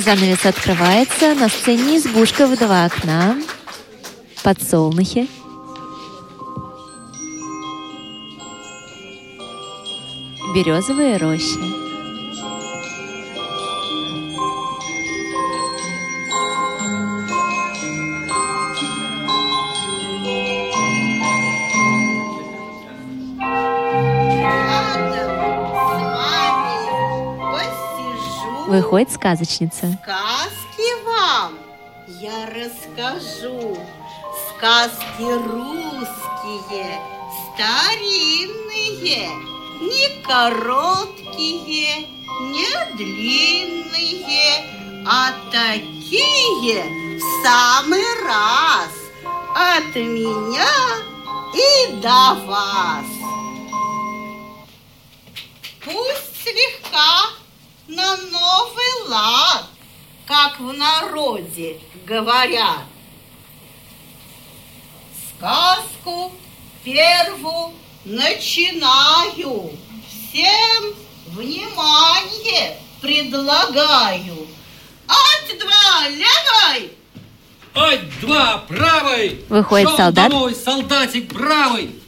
Занавес открывается. На сцене избушка в два окна. Подсолнухи. Березовые рощи. Выходит сказочница. Сказки вам я расскажу. Сказки русские, старинные, не короткие, не длинные, а такие в самый раз от меня и до вас. Пусть слегка на новый лад, как в народе говорят. Сказку первую начинаю, всем внимание предлагаю. Ать-два левой! Ать-два правой! Выходит Шел солдат. домой, солдатик бравый!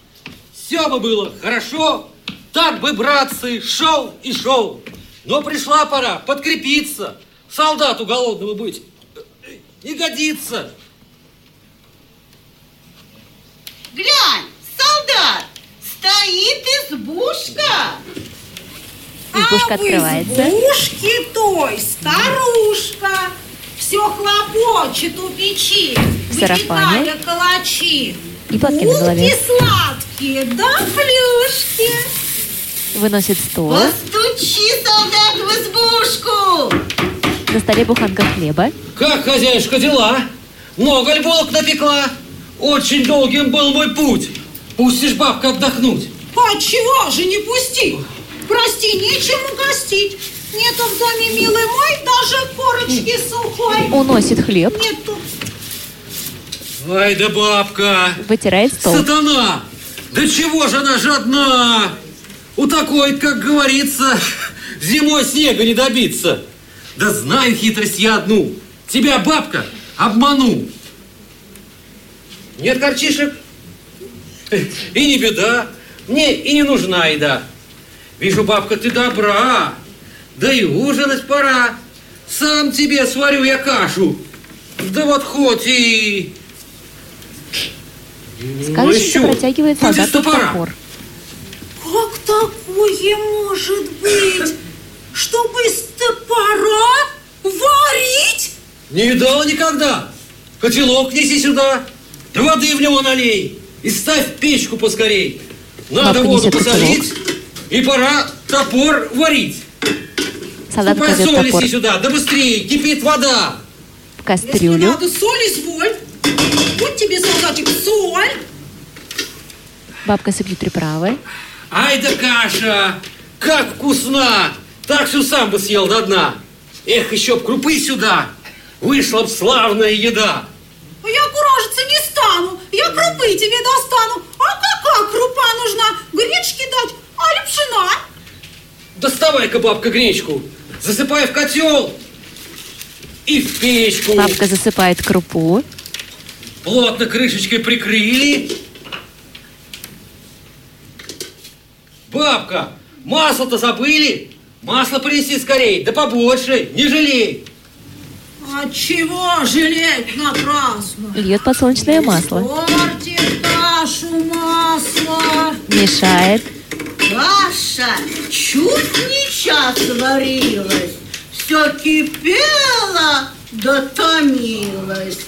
Все бы было хорошо, так бы, братцы, шел и шел. Но пришла пора подкрепиться, солдату голодному быть. Не годится. Глянь, солдат, стоит избушка. Избушка а открывается. в избушке той старушка все хлопочет у печи, В сарафане. калачи. И платки на голове. Булки сладкие, да плюшки. Выносит стол. Постучи, солдат, в избушку. На столе буханка хлеба. Как, хозяюшка, дела? Много ли булок напекла? Очень долгим был мой путь. Пустишь бабка отдохнуть. А чего же не пусти? Прости, нечем угостить. Нету в доме, милый мой, даже корочки сухой. Уносит хлеб. Нету. Ай да бабка! Вытирает стол. Сатана! Да чего же она жадна? У такой, как говорится, зимой снега не добиться. Да знаю хитрость я одну. Тебя, бабка, обману. Нет корчишек? И не беда. Мне и не нужна еда. Вижу, бабка, ты добра. Да и ужинать пора. Сам тебе сварю я кашу. Да вот хоть и... Сказочница еще. протягивает солдату топора. топор. Как такое может быть? Чтобы из топора варить? Не видала никогда. Котелок неси сюда, да воды в него налей и ставь в печку поскорей. Надо Бабка воду посолить, и пора топор варить. Солдат Ступай соль топор неси сюда, да быстрее, кипит вода. в Если кастрюлю. надо соль, изволь. Вот тебе, солдатик, соль. Бабка сыплет приправы. Ай да каша, как вкусна! Так всю сам бы съел до дна. Эх, еще б крупы сюда, вышла б славная еда. Я куражиться не стану. Я крупы тебе достану. А какая крупа нужна? Гречки дать, а ли пшена? Доставай-ка, бабка, гречку, засыпай в котел и в печку. Бабка засыпает крупу. Плотно крышечкой прикрыли. Бабка, масло-то забыли? Масло принеси скорей, да побольше, не жалей. А чего жалеть напрасно? Льет подсолнечное масло. Портит кашу масло. Мешает. Каша чуть не час варилась, все кипело да томилось.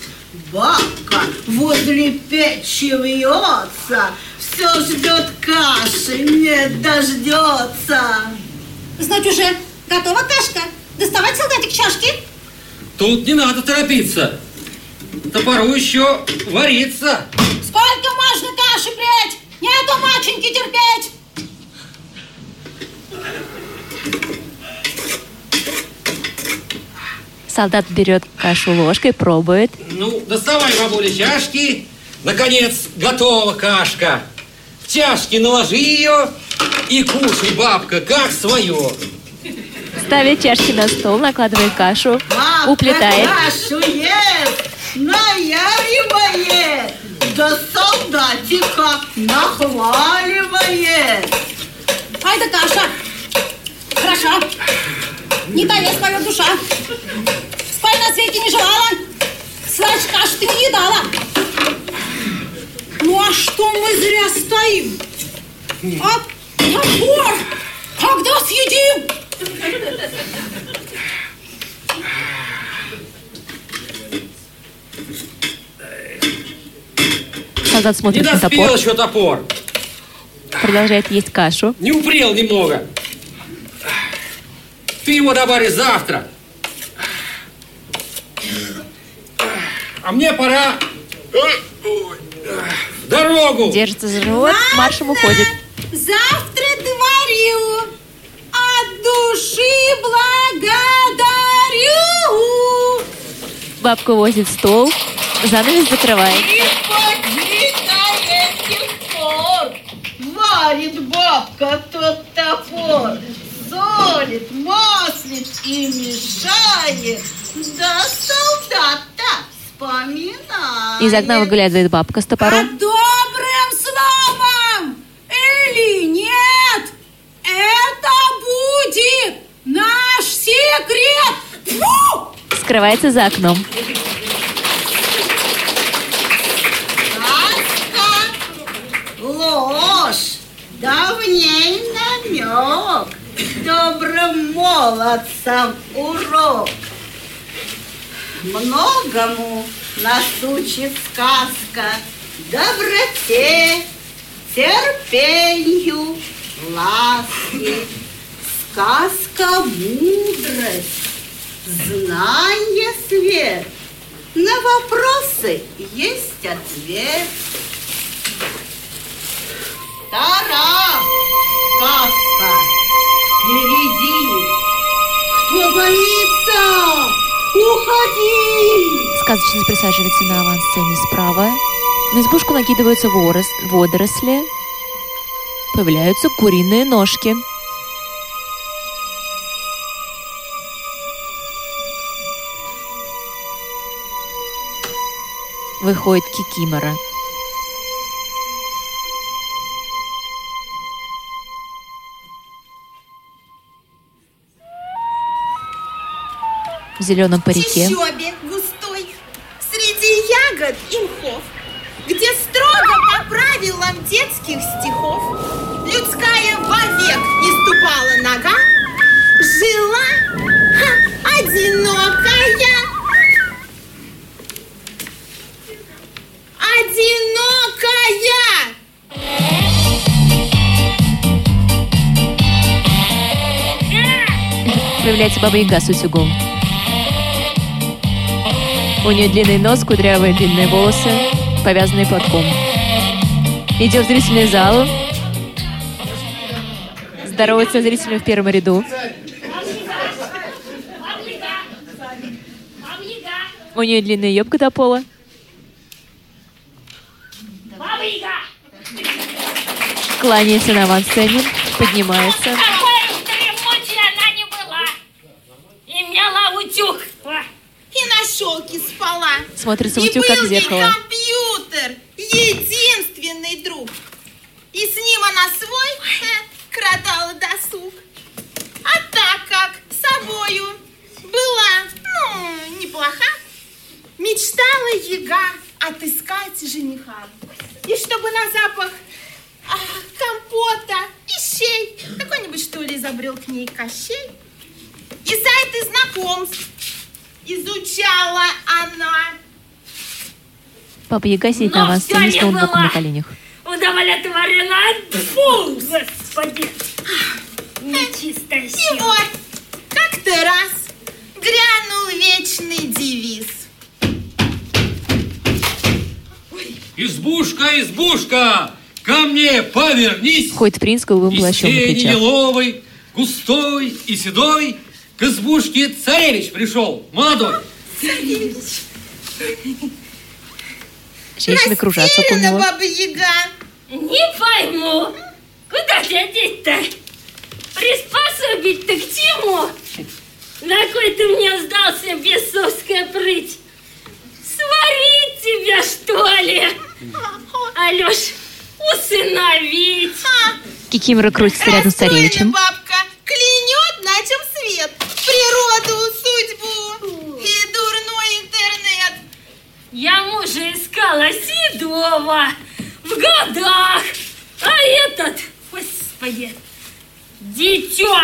Бабка возле печи вьется, все ждет каши, не дождется. Знать уже, готова кашка? Доставать, солдатик, чашки? Тут не надо торопиться. Топору еще варится. Сколько можно каши прять? Нету маченьки терпеть. Солдат берет кашу ложкой, пробует. Ну, доставай, бабуля, чашки. Наконец, готова кашка. В чашки наложи ее и кушай, бабка, как свое. Ставит чашки на стол, накладывает кашу, Бабка уплетает. кашу ест, наяривает, да солдатика нахваливает. Ай да каша. Хорошо. Не таец моя душа. Спать на свете не желала. Значит, кашу ты не едала. Ну а что мы зря стоим? А топор когда съедим? Солдат Не смотрит на доспел топор, еще топор. продолжает есть кашу. Не упрел немного. Ты его добавишь завтра. А мне пора в дорогу. Держится за живот, маршем уходит. Завтра творю. От души благодарю. Бабка возит стол, занавес закрывает. И до этих пор варит бабка тот топор, солит, маслит и мешает, да солдата вспоминает. Из окна выглядывает бабка с А топором. добрым словом или нет, это будет наш секрет. Фу! Скрывается за окном. Сказка, ложь, давней намек, добрым молодцам урок. Многому нас учит сказка, доброте, терпению, ласке. Сказка мудрость, знание свет. На вопросы есть ответ. Тара, сказка, впереди. Кто боится, уходи. Сказочница присаживается на авансцене справа. На избушку накидываются ворос, водоросли. Появляются куриные ножки. Выходит Кикимора. В зеленом парике. чащобе густой, среди ягод и мхов, где строго по правилам детских стихов людская вовек не ступала нога, жила ха, одинокая. Одинокая! Появляется Баба Яга с утюгом. У нее длинный нос, кудрявые длинные волосы, повязанные платком. Идет в зрительный зал. Здоровается с в первом ряду. У нее длинная юбка до пола. Кланяется на авансцене, поднимается. Какой дремучей она не была. Имела утюг. И на щелке спала. Смотрится в И утюг, как в был ей зеркало. компьютер, единственный друг. И с ним она свой э, кротала досуг. А так как собою была, ну, неплоха, мечтала яга отыскать жениха. И чтобы на запах а, компота и щей какой-нибудь, что ли, изобрел к ней Кощей. И сайты знакомств изучала она. Папа Яга сидит на Но авансцене всё с не ноутбуком была. на коленях. Удовлетворена. Фу, господи. Нечистая И сила. вот, как-то раз грянул вечный девиз. Избушка, избушка, ко мне повернись. Входит принц голубым плащом на плечах. густой и седой, к избушке царевич пришел, молодой. Женщины кружатся около него. баба Яга. Не пойму. Куда глядеть-то? Приспособить-то к чему? На кой ты мне сдался, бесовская прыть? Сварить тебя, что ли? Алеш, усыновить. Кикимора крутится рядом с царевичем. бабка клянет, на чем свет. Природу, судьбу и дурной интернет. Я мужа искала седого в годах, а этот, господи, дитё,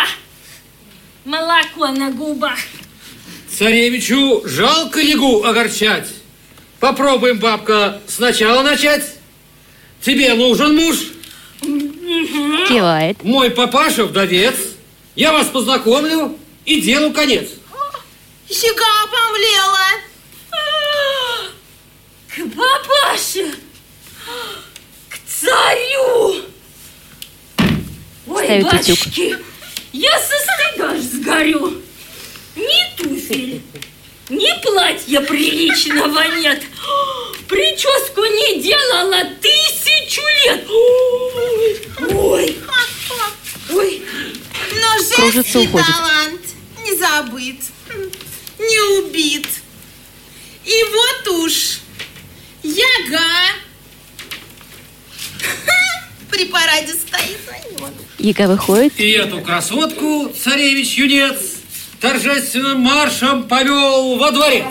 молоко на губах. Царевичу жалко ягу огорчать. Попробуем, бабка, сначала начать. Тебе нужен муж, Кивает. мой папаша вдовец. Я вас познакомлю и делу конец. Щека обомлела. К папаше, к царю. Ой, Ставит утюг. батюшки, я со стыда аж сгорю. Ни туфель, ни платья приличного нет. Прическу не делала тысячу лет. Ой, ой, ой. Но Кружится, женский уходит. талант не забыт, не убит. И вот уж яга при параде стоит. Вот. Яга выходит. И эту красотку царевич-юнец торжественным маршем повел во дворец.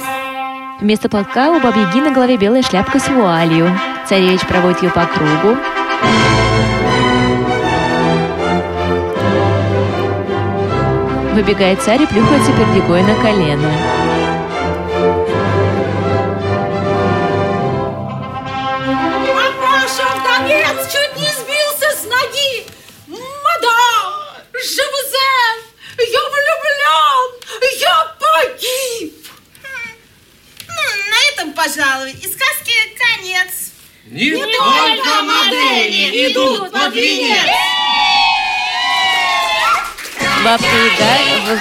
Вместо платка у бабы Яги на голове белая шляпка с вуалью. Царевич проводит ее по кругу. Выбегает царь и плюхается перед Егой на колено.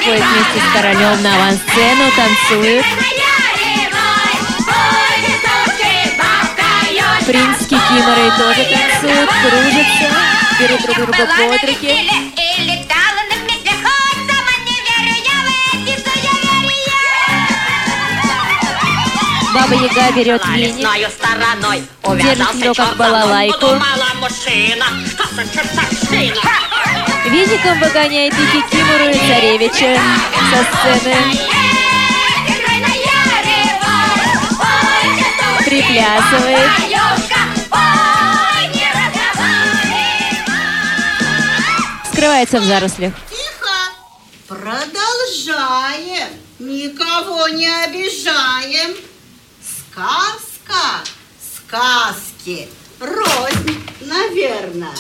Выходит вместе с королем на авансцену, танцует. Принц Кикиморой тоже танцуют, кружатся, берут друг друга под руки. Баба Яга берет веник, Держит его как балалайку. Веником выгоняет и Кикимору, и царевича со сцены. Приплясывает. Скрывается в зарослях. Тихо. Продолжаем. Никого не обижаем. Сказка. Сказки. Рознь, наверное.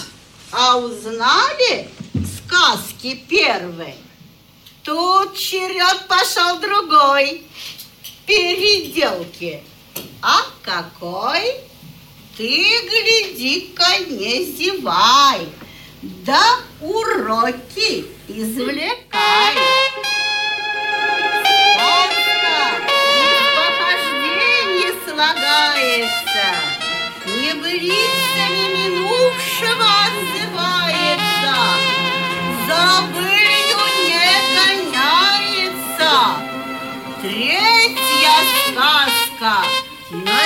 А узнали сказки первые? Тут черед пошел другой. Переделки. А какой? Ты гляди-ка, не зевай. Да уроки извлекай. Сказка из похождений слагается, Не брицами минувшего отзывается,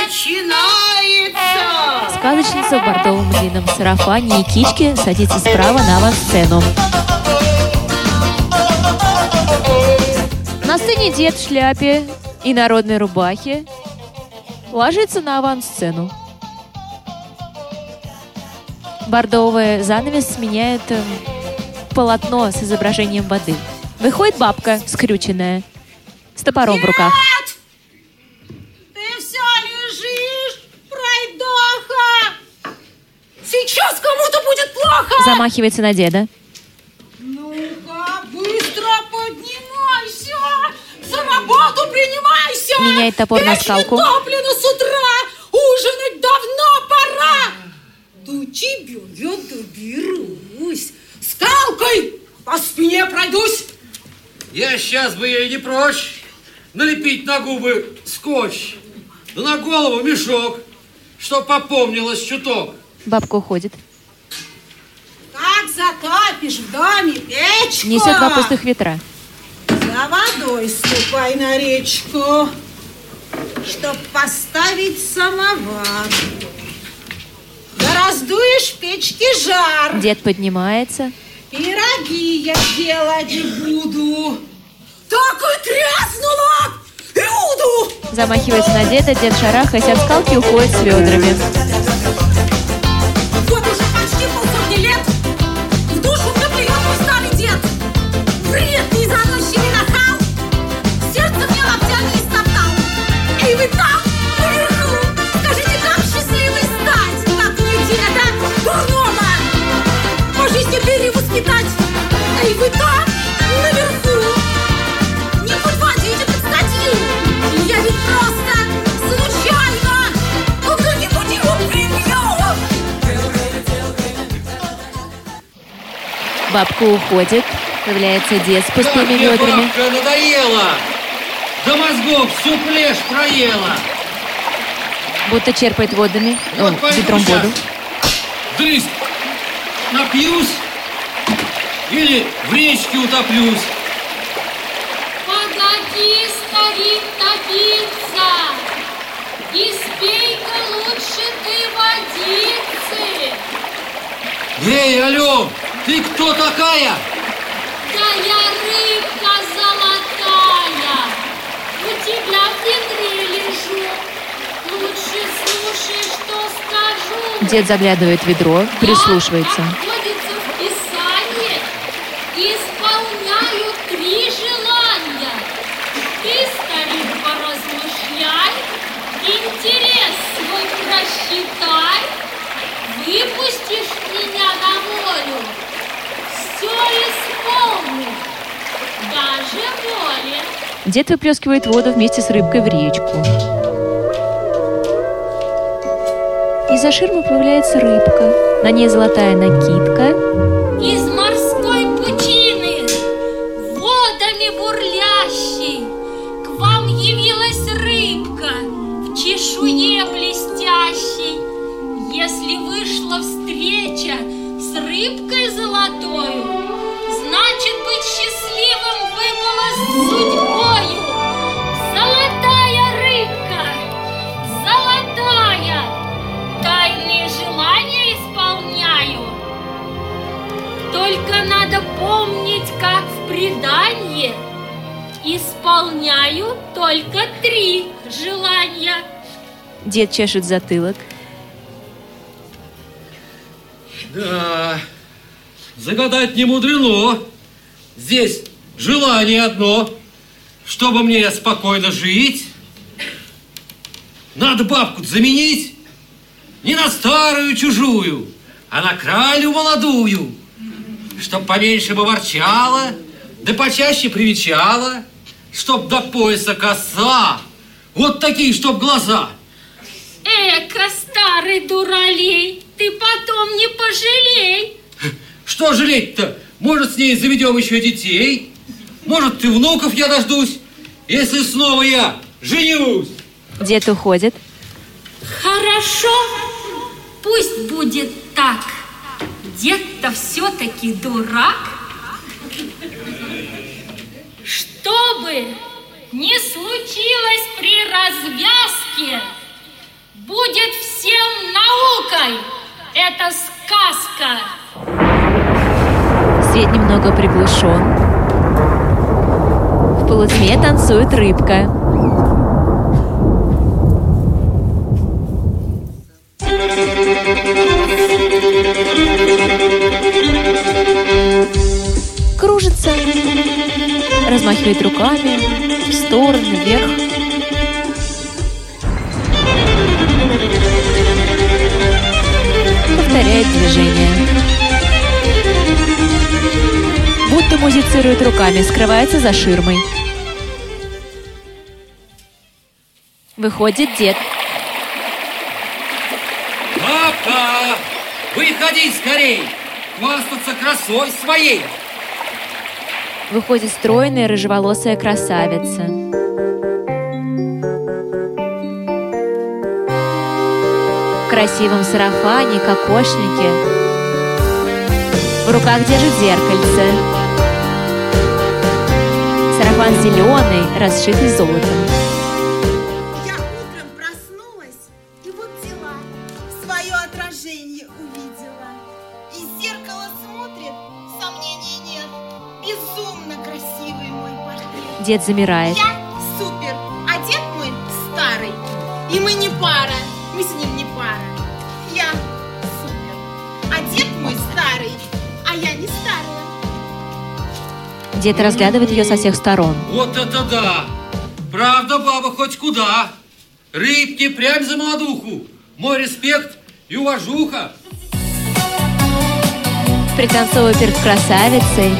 начинается. Сказочница в бордовом длинном сарафане и кичке садится справа на авансцену. На сцене дед в шляпе и народной рубахе ложится на авансцену. Бордовый занавес сменяет эм, полотно с изображением воды. Выходит бабка, скрюченная, с топором в руках. Ты все лежишь, пройдоха. Сейчас кому-то будет плохо. Замахивается на деда. Ну-ка, быстро поднимайся. За работу принимайся. Меняет топор на Печь скалку. натоплена с утра. Ужинать давно пора. До тебя я доберусь. Скалкой по спине пройдусь. Я сейчас бы ей не прочь налепить на губы скотч, да на голову мешок, чтоб попомнилось чуток. Бабка уходит. Как затопишь в доме печку. Несет два пустых ветра. За водой ступай на речку, чтоб поставить самовар. Да раздуешь в печке жар. Дед поднимается. Пироги я делать буду. Так и тряснула! Иуду! Замахивается на деда, дед шарахаясь от скалки уходит с ведрами. Бабка уходит. Появляется дед с Как пустыми мне ведрами. бабка надоела! До мозгов всю плешь проела! Будто черпает водами, Вот ну, пойду ведром воду. Дрысь, напьюсь или в речке утоплюсь. Погоди, старик, топиться! И спей-ка лучше ты водицы! Эй, алло, ты кто такая? Да я рыбка золотая! У тебя в ведре лежу! Лучше слушай, что скажу! Дед заглядывает в ведро, прислушивается. Как находится в Писании, исполняю три желания. Ты, старик, поразмышляй, интерес свой просчитай, выпустишь меня на волю, все исполню, даже более. Дед выплескивает воду вместе с рыбкой в речку. Из-за ширмы появляется рыбка. На ней золотая накидка. Дед чешет затылок. Да, загадать не мудрено. Здесь желание одно, чтобы мне спокойно жить. Надо бабку заменить не на старую чужую, а на кралю молодую, чтоб поменьше бы ворчала, да почаще привечала, чтоб до пояса коса, вот такие, чтоб глаза. Эка, старый дуралей, ты потом не пожалей. Что жалеть-то? Может, с ней заведем еще детей? Может, и внуков я дождусь, если снова я женюсь? Дед уходит. Хорошо, пусть будет так. Дед-то все-таки дурак. Чтобы не случилось при развязке, будет всем наукой эта сказка. Свет немного приглушен. В полутьме танцует рыбка. Кружится, размахивает руками Музицирует руками, скрывается за ширмой. Выходит дед. Бабка, выходи скорей, хвастаться красой своей. Выходит стройная рыжеволосая красавица. В красивом сарафане, кокошнике. В руках держит зеркальце. Сарафан зеленый, расшитый золотом. Я утром проснулась и вот взяла, свое отражение увидела. Из зеркала смотрит, сомнений нет, безумно красивый мой портрет. Дед замирает. Я Дед разглядывает ее со всех сторон. Вот это да! Правда, баба, хоть куда. Рыбки прям за молодуху. Мой респект и уважуха. Пританцовывая перед красавицей,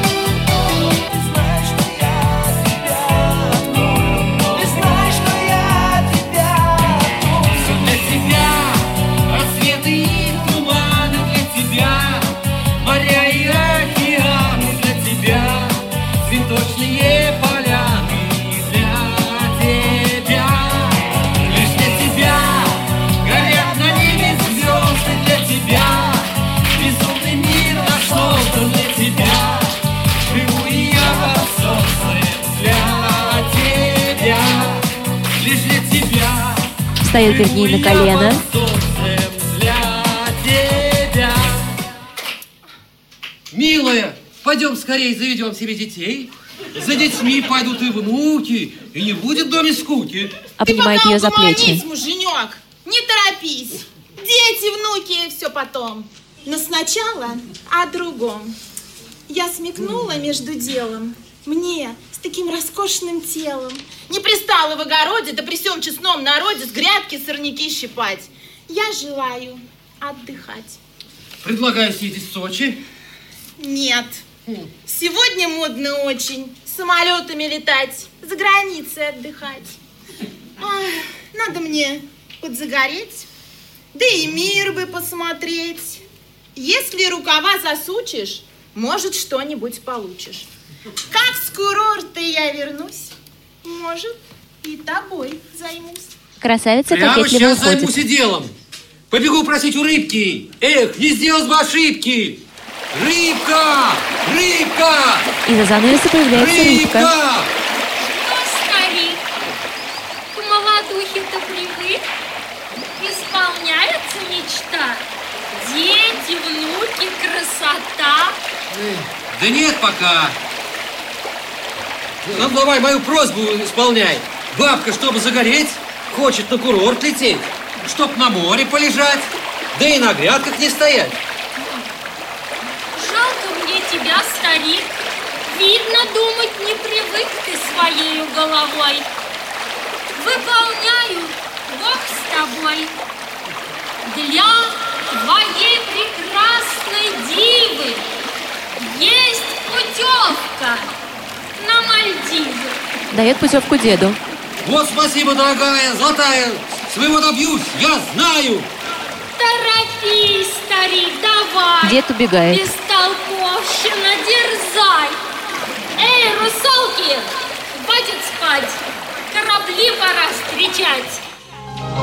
встает перед ней на колено. Милая, пойдем скорее заведем себе детей. За детьми пойдут и внуки, и не будет в доме скуки. Обнимает Ты пока ее за плечи. муженек, не торопись. Дети, внуки, все потом. Но сначала о другом. Я смекнула между делом. Мне таким роскошным телом не пристало в огороде, да при всем честном народе с грядки сорняки щипать. Я желаю отдыхать. Предлагаю съездить в Сочи. Нет. Сегодня модно очень самолетами летать, за границей отдыхать. Ах, надо мне подзагореть, да и мир бы посмотреть. Если рукава засучишь, может, что-нибудь получишь. Как с курорта я вернусь, может, и тобой займусь. Красавица Прямо кокетливо сейчас займусь уходит. и делом. Побегу просить у рыбки. Эх, не сделать бы ошибки. Рыбка! Рыбка! Из-за занавеса появляется рыбка. Рыбка! Что, старик, к молодухе-то привык? Исполняется мечта? Дети, внуки, красота. Да нет пока. Ну, давай мою просьбу исполняй. Бабка, чтобы загореть, хочет на курорт лететь, чтоб на море полежать, да и на грядках не стоять. Жалко мне тебя, старик. Видно, думать не привык ты своей головой. Выполняю, Бог с тобой. Для твоей прекрасной дивы есть путевка на Мальдивы. Дает путевку деду. Вот спасибо, дорогая, золотая, своего добьюсь, я знаю. Торопись, старик, давай. Дед убегает. Бестолковщина, дерзай. Эй, русалки, хватит спать. Корабли пора встречать.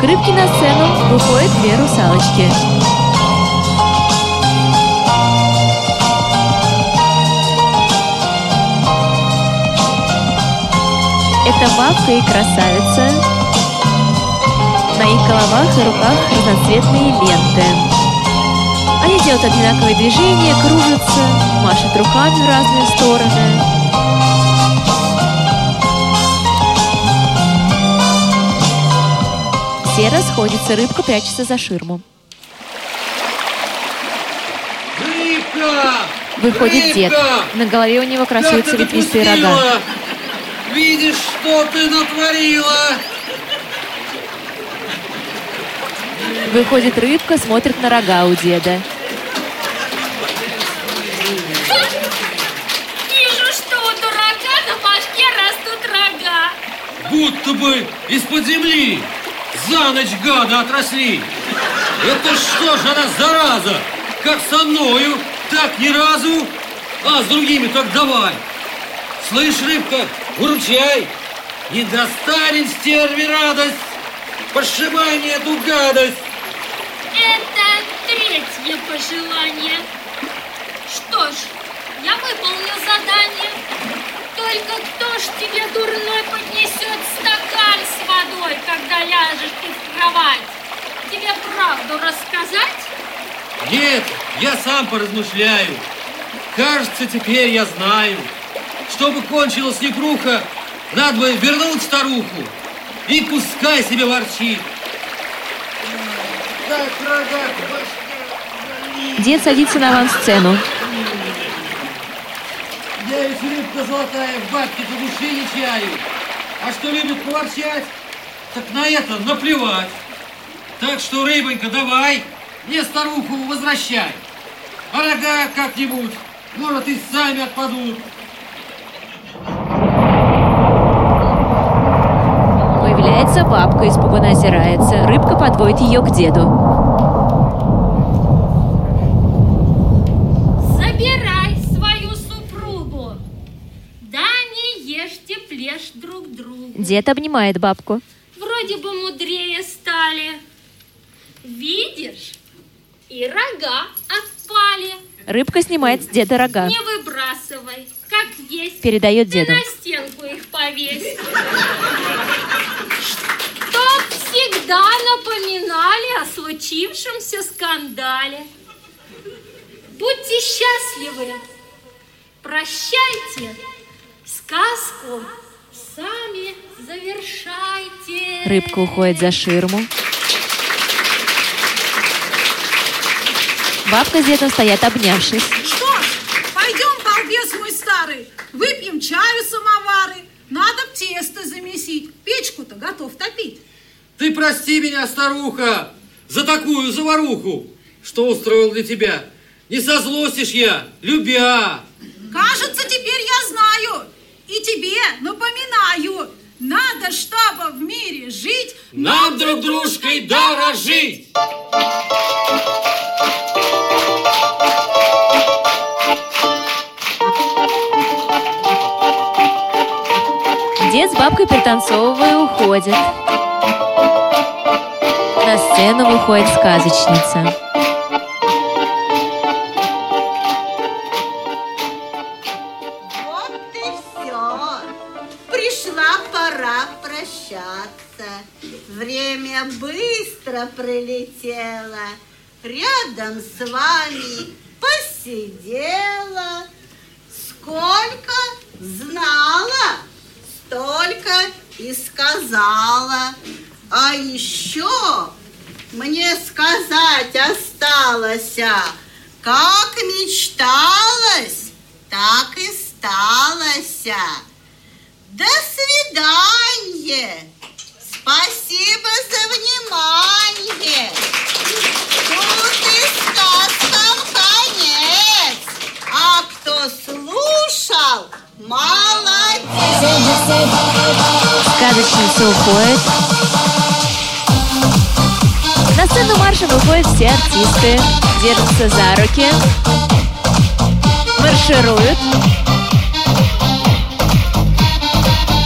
К рыбке на сцену выходят две русалочки. Это бабка и красавица. На их головах и руках разноцветные ленты. Они делают одинаковые движения, кружатся, машут руками в разные стороны. Все расходятся, рыбка прячется за ширму. Рыбка! Выходит дед. Рыбка! На голове у него красуются ветвистые рога. Видишь, что ты натворила? Выходит рыбка, смотрит на рога у деда. Вижу, что у дурака на башке растут рога. Будто бы из-под земли за ночь гада отросли. Это что ж она зараза? Как со мною, так ни разу, а с другими так давай. Слышь, рыбка, выручай. Не достанем стерви радость. Пошибай мне эту гадость. Это третье пожелание. Что ж, я выполню задание. только кто ж тебе дурной поднесет стакан с водой, когда ляжешь ты в кровать? Тебе правду рассказать? Нет, я сам поразмышляю. Кажется, теперь я знаю. Чтобы кончилась непруха, надо бы вернуть старуху. И пускай себе ворчит. Как рога, башка, Дед садится на авансцену. Я ведь рыбка золотая в бабке-то души не чаю. А что любит поворчать, так на это наплевать. Так что, рыбонька, давай, мне старуху возвращай. А рога как-нибудь, может, и сами отпадут. Появляется бабка, испуганно озирается. Рыбка подводит ее к деду. Забирай свою супругу. Да не ешьте плешь друг другу. Дед обнимает бабку. Вроде бы мудрее стали. Видишь? И рога отпали. Рыбка снимает с деда рога. Не выбрасывай, как есть. Передает Ты деду. на стенку их повесь. Всегда напоминали о случившемся скандале. Будьте счастливы. Прощайте. Сказку сами завершайте. Рыбка уходит за ширму. Бабка с дедом стоят обнявшись. Что ж, пойдем, балбес мой старый, выпьем чаю самовары. Надо б тесто замесить, печку-то готов топить. Ты прости меня, старуха, за такую заваруху, что устроил для тебя. Не созлостишь я, любя. Кажется, теперь я знаю. И тебе напоминаю. Надо, чтобы в мире жить, Нам друг дружкой дорожить. Дед с бабкой пританцовывая уходит. На сцену выходит сказочница. Вот и все. Пришла пора прощаться. Время быстро пролетело. Рядом с вами посидела. Сколько знала, столько и сказала. А еще мне сказать осталось, а, как мечталось, так и сталось. а. До свидания. Спасибо за внимание. Тут и сказкам конец. А кто слушал, молодец. Сказочница уходит. Сцену марша выходят все артисты, держатся за руки, маршируют.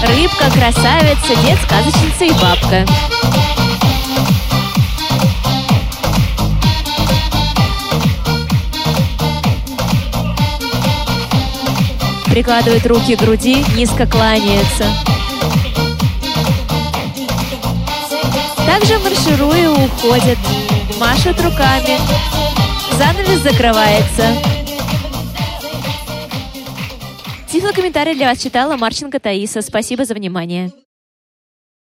Рыбка, красавица, дед, сказочница и бабка. Прикладывают руки к груди, низко кланяются. Также маршируя уходят, машут руками. Занавес закрывается. Тифло комментарий для вас читала Марченко Таиса. Спасибо за внимание.